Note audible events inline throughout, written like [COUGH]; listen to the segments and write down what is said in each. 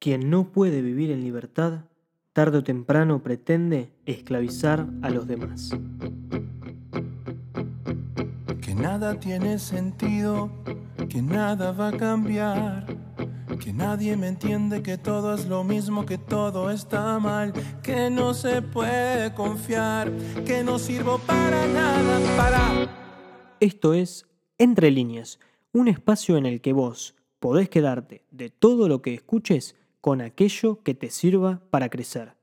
Quien no puede vivir en libertad, tarde o temprano pretende esclavizar a los demás. Que nada tiene sentido, que nada va a cambiar, que nadie me entiende, que todo es lo mismo, que todo está mal, que no se puede confiar, que no sirvo para nada, para... Esto es Entre líneas, un espacio en el que vos podés quedarte de todo lo que escuches con aquello que te sirva para crecer.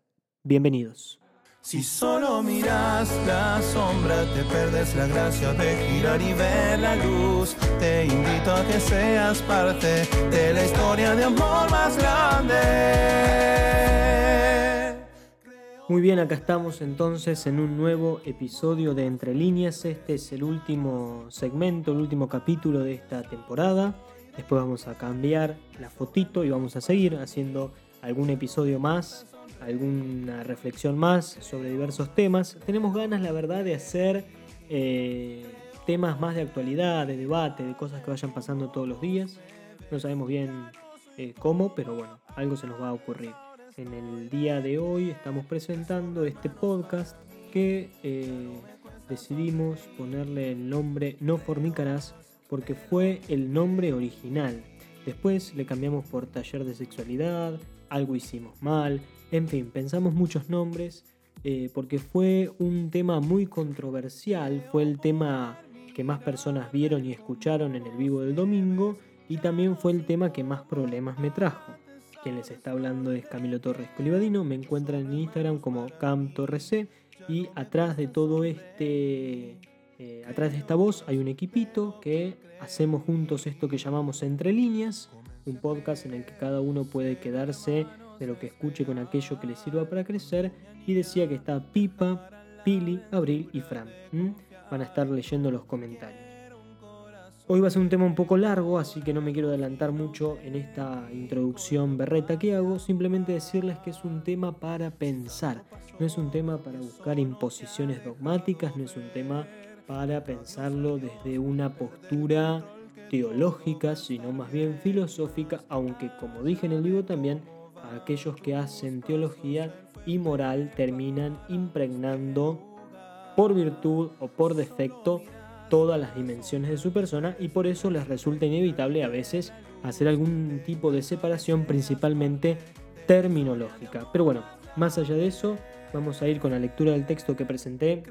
Bienvenidos. Si solo miras la sombra, te perdes la gracia de girar y ver la luz. Te invito a que seas parte de la historia de amor más grande. Muy bien, acá estamos entonces en un nuevo episodio de Entre líneas. Este es el último segmento, el último capítulo de esta temporada. Después vamos a cambiar la fotito y vamos a seguir haciendo algún episodio más, alguna reflexión más sobre diversos temas. Tenemos ganas, la verdad, de hacer eh, temas más de actualidad, de debate, de cosas que vayan pasando todos los días. No sabemos bien eh, cómo, pero bueno, algo se nos va a ocurrir. En el día de hoy estamos presentando este podcast que eh, decidimos ponerle el nombre No fornicarás porque fue el nombre original. Después le cambiamos por taller de sexualidad, algo hicimos mal, en fin, pensamos muchos nombres eh, porque fue un tema muy controversial, fue el tema que más personas vieron y escucharon en el vivo del domingo y también fue el tema que más problemas me trajo. Quien les está hablando es Camilo Torres Colibadino, me encuentran en Instagram como CamTorresC y atrás de todo este eh, atrás de esta voz hay un equipito que hacemos juntos esto que llamamos Entre líneas, un podcast en el que cada uno puede quedarse de lo que escuche con aquello que le sirva para crecer. Y decía que está Pipa, Pili, Abril y Fran. Van a estar leyendo los comentarios. Hoy va a ser un tema un poco largo, así que no me quiero adelantar mucho en esta introducción berreta que hago. Simplemente decirles que es un tema para pensar. No es un tema para buscar imposiciones dogmáticas, no es un tema para pensarlo desde una postura teológica, sino más bien filosófica, aunque como dije en el libro también, aquellos que hacen teología y moral terminan impregnando por virtud o por defecto todas las dimensiones de su persona y por eso les resulta inevitable a veces hacer algún tipo de separación principalmente terminológica. Pero bueno, más allá de eso, vamos a ir con la lectura del texto que presenté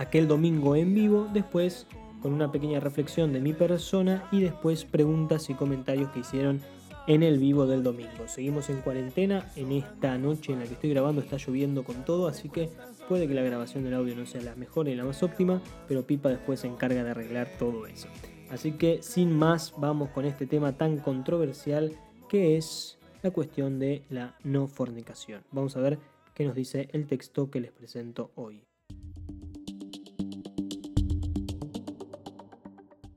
aquel domingo en vivo, después con una pequeña reflexión de mi persona y después preguntas y comentarios que hicieron en el vivo del domingo. Seguimos en cuarentena, en esta noche en la que estoy grabando está lloviendo con todo, así que puede que la grabación del audio no sea la mejor y la más óptima, pero Pipa después se encarga de arreglar todo eso. Así que sin más vamos con este tema tan controversial que es la cuestión de la no fornicación. Vamos a ver qué nos dice el texto que les presento hoy.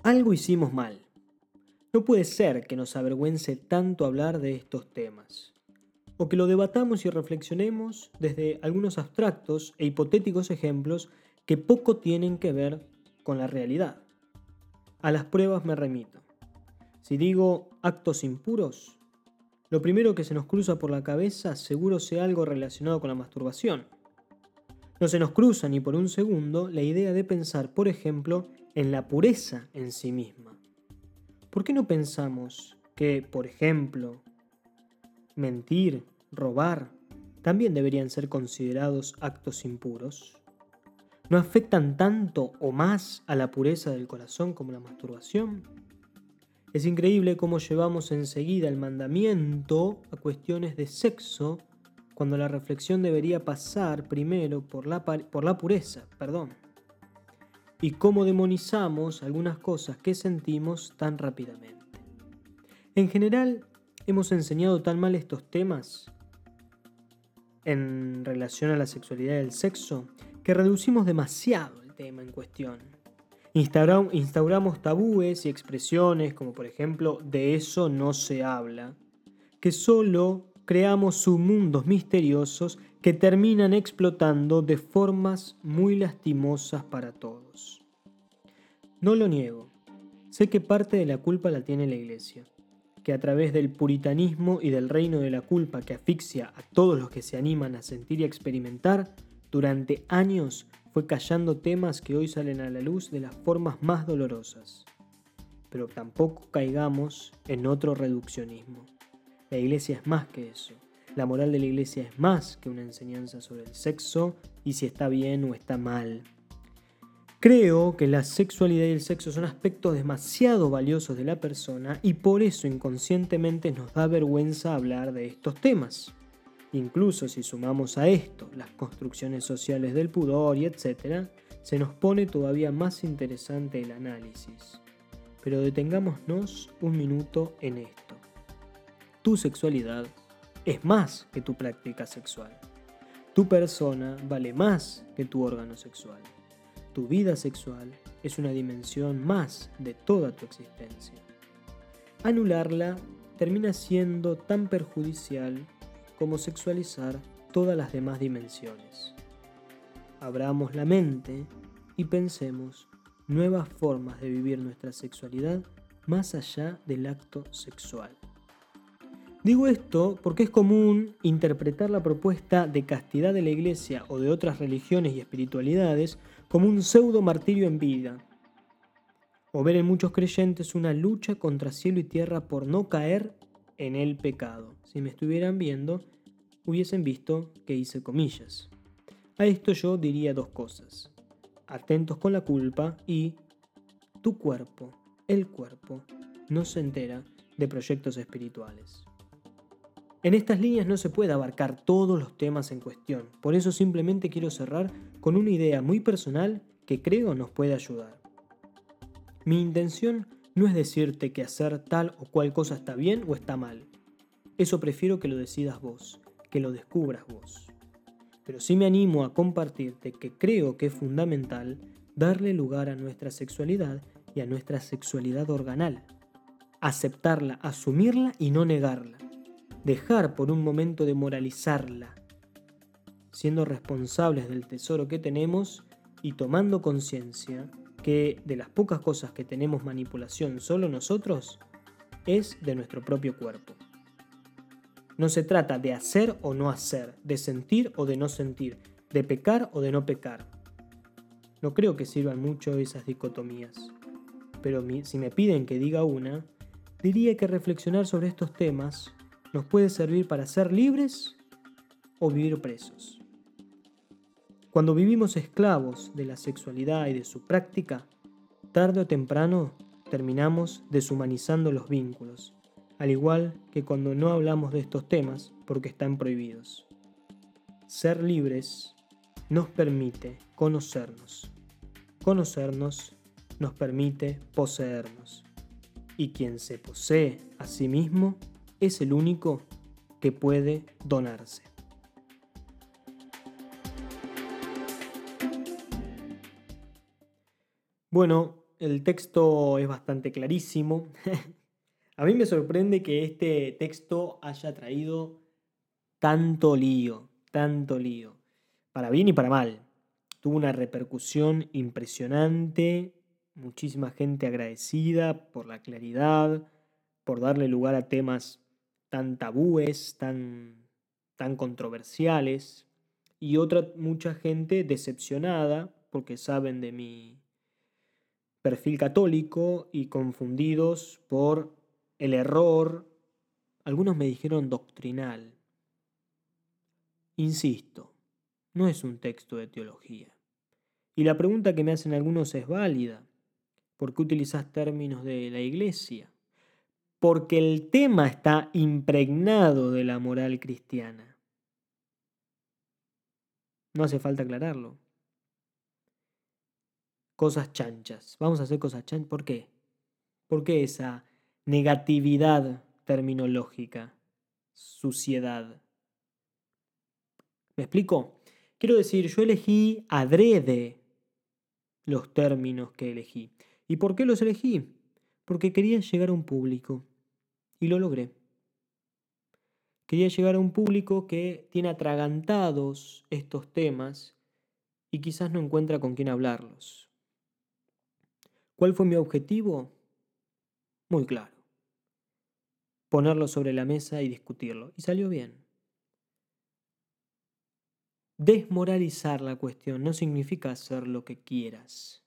Algo hicimos mal. No puede ser que nos avergüence tanto hablar de estos temas, o que lo debatamos y reflexionemos desde algunos abstractos e hipotéticos ejemplos que poco tienen que ver con la realidad. A las pruebas me remito. Si digo actos impuros, lo primero que se nos cruza por la cabeza seguro sea algo relacionado con la masturbación. No se nos cruza ni por un segundo la idea de pensar, por ejemplo, en la pureza en sí misma. ¿Por qué no pensamos que, por ejemplo, mentir, robar, también deberían ser considerados actos impuros? ¿No afectan tanto o más a la pureza del corazón como la masturbación? Es increíble cómo llevamos enseguida el mandamiento a cuestiones de sexo cuando la reflexión debería pasar primero por la, por la pureza, perdón y cómo demonizamos algunas cosas que sentimos tan rápidamente. En general, hemos enseñado tan mal estos temas en relación a la sexualidad y el sexo que reducimos demasiado el tema en cuestión. instauramos tabúes y expresiones como por ejemplo de eso no se habla, que solo creamos submundos misteriosos que terminan explotando de formas muy lastimosas para todos. No lo niego, sé que parte de la culpa la tiene la iglesia. que a través del puritanismo y del reino de la culpa que asfixia a todos los que se animan a sentir y experimentar, durante años fue callando temas que hoy salen a la luz de las formas más dolorosas. Pero tampoco caigamos en otro reduccionismo. La iglesia es más que eso. La moral de la iglesia es más que una enseñanza sobre el sexo y si está bien o está mal. Creo que la sexualidad y el sexo son aspectos demasiado valiosos de la persona y por eso inconscientemente nos da vergüenza hablar de estos temas. Incluso si sumamos a esto las construcciones sociales del pudor y etc., se nos pone todavía más interesante el análisis. Pero detengámonos un minuto en esto. Tu sexualidad es más que tu práctica sexual. Tu persona vale más que tu órgano sexual. Tu vida sexual es una dimensión más de toda tu existencia. Anularla termina siendo tan perjudicial como sexualizar todas las demás dimensiones. Abramos la mente y pensemos nuevas formas de vivir nuestra sexualidad más allá del acto sexual. Digo esto porque es común interpretar la propuesta de castidad de la Iglesia o de otras religiones y espiritualidades como un pseudo martirio en vida, o ver en muchos creyentes una lucha contra cielo y tierra por no caer en el pecado. Si me estuvieran viendo, hubiesen visto que hice comillas. A esto yo diría dos cosas. Atentos con la culpa y tu cuerpo, el cuerpo, no se entera de proyectos espirituales. En estas líneas no se puede abarcar todos los temas en cuestión, por eso simplemente quiero cerrar con una idea muy personal que creo nos puede ayudar. Mi intención no es decirte que hacer tal o cual cosa está bien o está mal. Eso prefiero que lo decidas vos, que lo descubras vos. Pero sí me animo a compartirte que creo que es fundamental darle lugar a nuestra sexualidad y a nuestra sexualidad organal. Aceptarla, asumirla y no negarla dejar por un momento de moralizarla, siendo responsables del tesoro que tenemos y tomando conciencia que de las pocas cosas que tenemos manipulación solo nosotros, es de nuestro propio cuerpo. No se trata de hacer o no hacer, de sentir o de no sentir, de pecar o de no pecar. No creo que sirvan mucho esas dicotomías, pero si me piden que diga una, diría que reflexionar sobre estos temas nos puede servir para ser libres o vivir presos. Cuando vivimos esclavos de la sexualidad y de su práctica, tarde o temprano terminamos deshumanizando los vínculos, al igual que cuando no hablamos de estos temas porque están prohibidos. Ser libres nos permite conocernos. Conocernos nos permite poseernos. Y quien se posee a sí mismo es el único que puede donarse. Bueno, el texto es bastante clarísimo. [LAUGHS] A mí me sorprende que este texto haya traído tanto lío, tanto lío, para bien y para mal. Tuvo una repercusión impresionante, muchísima gente agradecida por la claridad, por darle lugar a temas tan tabúes, tan, tan controversiales, y otra mucha gente decepcionada porque saben de mi perfil católico y confundidos por el error, algunos me dijeron doctrinal. Insisto, no es un texto de teología. Y la pregunta que me hacen algunos es válida. ¿Por qué utilizas términos de la iglesia? Porque el tema está impregnado de la moral cristiana. No hace falta aclararlo. Cosas chanchas. Vamos a hacer cosas chanchas. ¿Por qué? ¿Por qué esa negatividad terminológica? Suciedad. ¿Me explico? Quiero decir, yo elegí adrede los términos que elegí. ¿Y por qué los elegí? Porque quería llegar a un público. Y lo logré. Quería llegar a un público que tiene atragantados estos temas y quizás no encuentra con quién hablarlos. ¿Cuál fue mi objetivo? Muy claro. ponerlo sobre la mesa y discutirlo. Y salió bien. Desmoralizar la cuestión no significa hacer lo que quieras.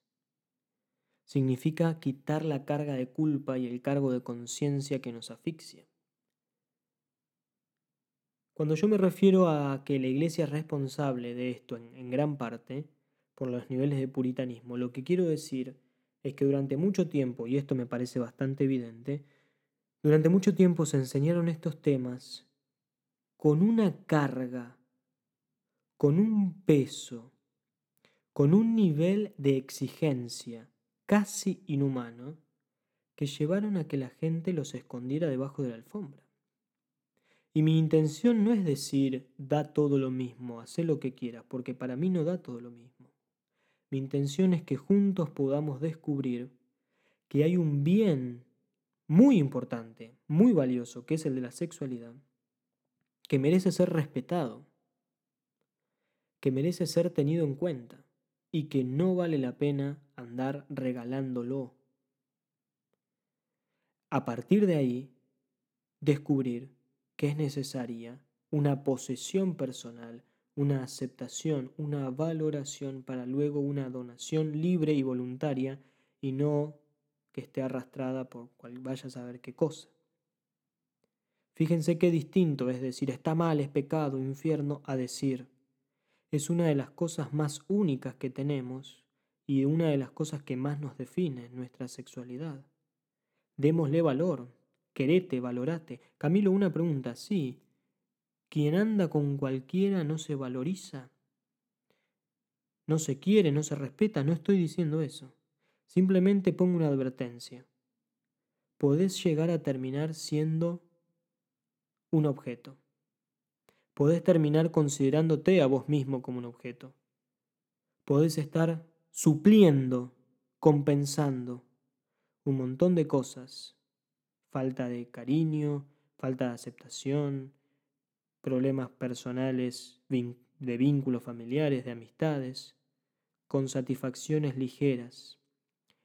Significa quitar la carga de culpa y el cargo de conciencia que nos asfixia. Cuando yo me refiero a que la iglesia es responsable de esto en, en, gran parte, por los niveles de puritanismo, lo que quiero decir es que durante mucho tiempo, y esto me parece bastante evidente, durante mucho tiempo se enseñaron estos temas con una carga, con un peso, con un nivel de exigencia casi inhumano que llevaron a que la gente los escondiera debajo de la alfombra. Y mi intención no es decir, da todo lo mismo, haz lo que quieras, porque para mí no da todo lo mismo. Mi intención es que juntos podamos descubrir que hay un bien muy importante, muy valioso, que es el de la sexualidad, que merece ser respetado, que merece ser tenido en cuenta y que no vale la pena andar regalándolo. A partir de ahí, descubrir que es necesaria una posesión personal una aceptación, una valoración para luego una donación libre y voluntaria y no que esté arrastrada por cual vaya a saber qué cosa. Fíjense qué distinto es decir está mal, es pecado, infierno, a decir es una de las cosas más únicas que tenemos y una de las cosas que más nos define nuestra sexualidad. Démosle valor, querete, valorate. Camilo, una pregunta, sí, quien anda con cualquiera no se valoriza, no se quiere, no se respeta, no estoy diciendo eso. Simplemente pongo una advertencia. Podés llegar a terminar siendo un objeto. Podés terminar considerándote a vos mismo como un objeto. Podés estar supliendo, compensando un montón de cosas. Falta de cariño, falta de aceptación, problemas personales, de vínculos familiares, de amistades, con satisfacciones ligeras,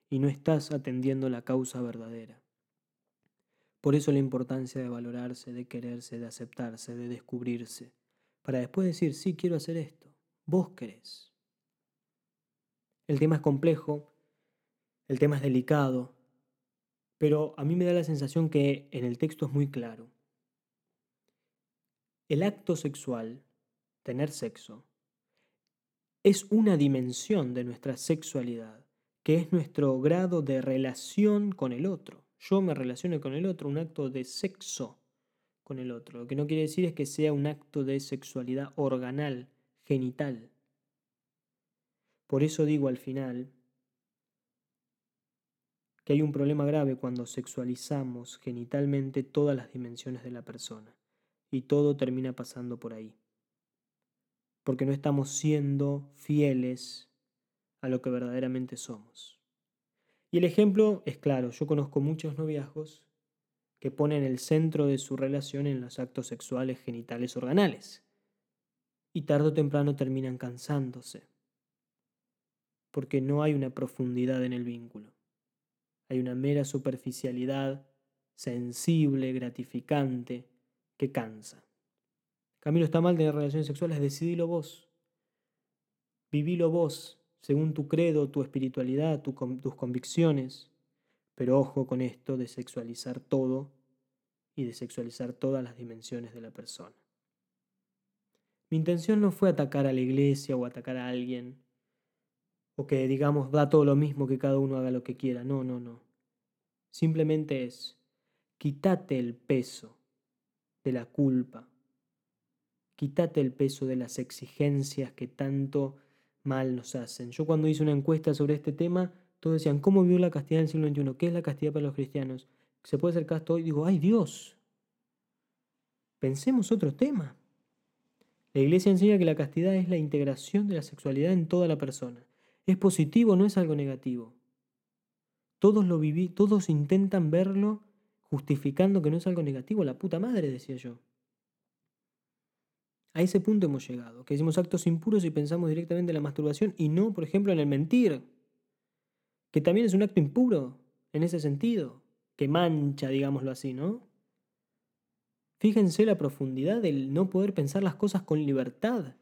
y no estás atendiendo la causa verdadera. Por eso la importancia de valorarse, de quererse, de aceptarse, de descubrirse, para después decir, sí, quiero hacer esto, vos querés. El tema es complejo, el tema es delicado, pero a mí me da la sensación que en el texto es muy claro. El acto sexual, tener sexo, es una dimensión de nuestra sexualidad, que es nuestro grado de relación con el otro. Yo me relaciono con el otro, un acto de sexo con el otro. Lo que no quiere decir es que sea un acto de sexualidad organal, genital. Por eso digo al final que hay un problema grave cuando sexualizamos genitalmente todas las dimensiones de la persona y todo termina pasando por ahí. Porque no estamos siendo fieles a lo que verdaderamente somos. Y el ejemplo es claro, yo conozco muchos noviazgos que ponen el centro de su relación en los actos sexuales genitales organales. Y tarde o temprano terminan cansándose. Porque no hay una profundidad en el vínculo. Hay una mera superficialidad sensible, gratificante, que cansa. Camilo, está mal tener relaciones sexuales, decidilo vos. Vivilo vos, según tu credo, tu espiritualidad, tus convicciones. Pero ojo con esto de sexualizar todo y de sexualizar todas las dimensiones de la persona. Mi intención no fue atacar a la iglesia o atacar a alguien, o que digamos da todo lo mismo que cada uno haga lo que quiera. No, no, no. Simplemente es, quítate el peso de la culpa. Quítate el peso de las exigencias que tanto mal nos hacen. Yo cuando hice una encuesta sobre este tema, todos decían, ¿cómo vivió la castidad en el siglo XXI? ¿Qué es la castidad para los cristianos? ¿Se puede ser casto hoy? Digo, ¡ay Dios! Pensemos otro tema. La iglesia enseña que la castidad es la integración de la sexualidad en toda la persona. Es positivo, no es algo negativo. Todos lo viví, todos intentan verlo justificando que no es algo negativo. La puta madre, decía yo. A ese punto hemos llegado, que hicimos actos impuros y pensamos directamente en la masturbación y no, por ejemplo, en el mentir, que también es un acto impuro en ese sentido, que mancha, digámoslo así, ¿no? Fíjense la profundidad del no poder pensar las cosas con libertad.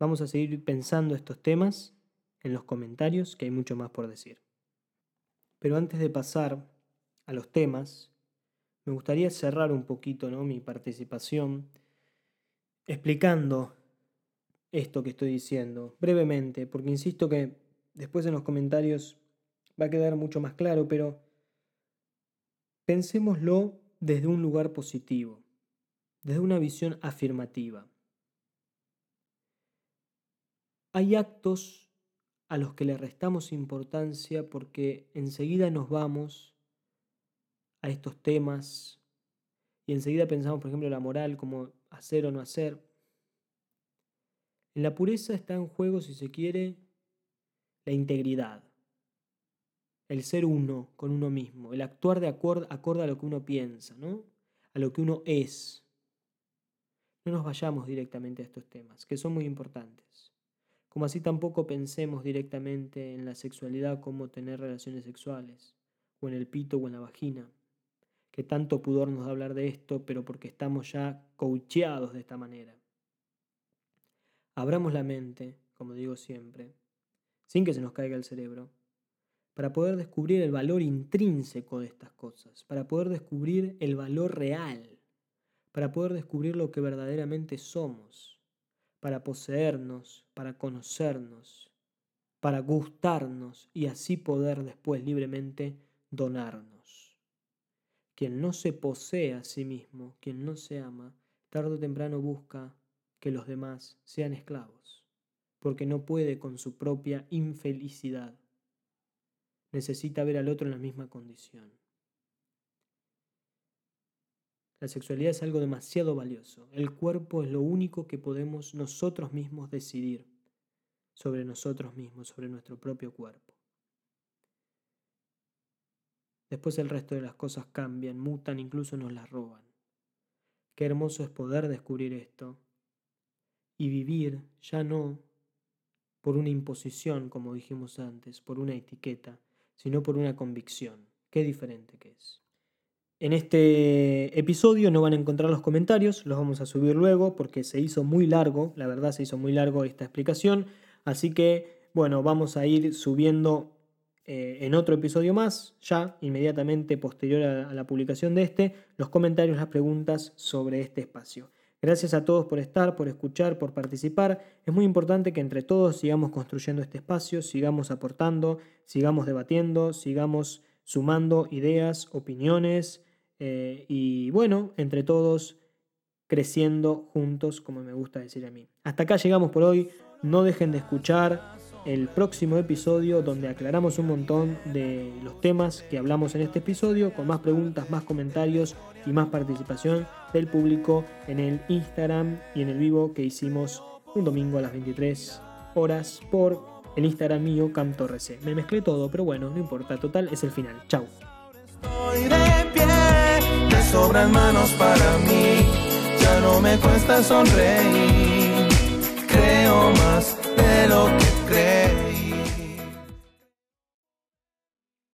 Vamos a seguir pensando estos temas en los comentarios, que hay mucho más por decir. Pero antes de pasar a los temas, me gustaría cerrar un poquito ¿no? mi participación explicando esto que estoy diciendo brevemente, porque insisto que después en los comentarios va a quedar mucho más claro, pero pensémoslo desde un lugar positivo, desde una visión afirmativa. Hay actos a los que le restamos importancia porque enseguida nos vamos a estos temas y enseguida pensamos, por ejemplo, la moral como hacer o no hacer. En la pureza está en juego, si se quiere, la integridad, el ser uno con uno mismo, el actuar de acuerdo, a lo que uno piensa, ¿no? a lo que uno es. No nos vayamos directamente a estos temas, que son muy importantes. Como así tampoco pensemos directamente en la sexualidad como tener relaciones sexuales, o en el pito o en la vagina, que tanto pudor nos da hablar de esto, pero porque estamos ya coacheados de esta manera. Abramos la mente, como digo siempre, sin que se nos caiga el cerebro, para poder descubrir el valor intrínseco de estas cosas, para poder descubrir el valor real, para poder descubrir lo que verdaderamente somos, para poseernos, para conocernos, para gustarnos y así poder después libremente donarnos. Quien no se posee a sí mismo, quien no se ama, tarde o temprano busca que los demás sean esclavos, porque no puede con su propia infelicidad. Necesita ver al otro en la misma condición. La sexualidad es algo demasiado valioso. El cuerpo es lo único que podemos nosotros mismos decidir sobre nosotros mismos, sobre nuestro propio cuerpo. Después el resto de las cosas cambian, mutan, incluso nos las roban. Qué hermoso es poder descubrir esto y vivir ya no por una imposición, como dijimos antes, por una etiqueta, sino por una convicción. Qué diferente que es. En este episodio no van a encontrar los comentarios, los vamos a subir luego porque se hizo muy largo, la verdad se hizo muy largo esta explicación, así que bueno, vamos a ir subiendo eh, en otro episodio más, ya inmediatamente posterior a la publicación de este, los comentarios, las preguntas sobre este espacio. Gracias a todos por estar, por escuchar, por participar. Es muy importante que entre todos sigamos construyendo este espacio, sigamos aportando, sigamos debatiendo, sigamos sumando ideas, opiniones eh, y bueno, entre todos creciendo juntos, como me gusta decir a mí. Hasta acá llegamos por hoy. No dejen de escuchar el próximo episodio donde aclaramos un montón de los temas que hablamos en este episodio, con más preguntas, más comentarios y más participación del público en el Instagram y en el vivo que hicimos un domingo a las 23 horas por el Instagram mío, CamTorrec. Me mezclé todo, pero bueno, no importa, total es el final. Chau. sobran manos para mí, ya no me cuesta sonreír, creo más de lo que creo.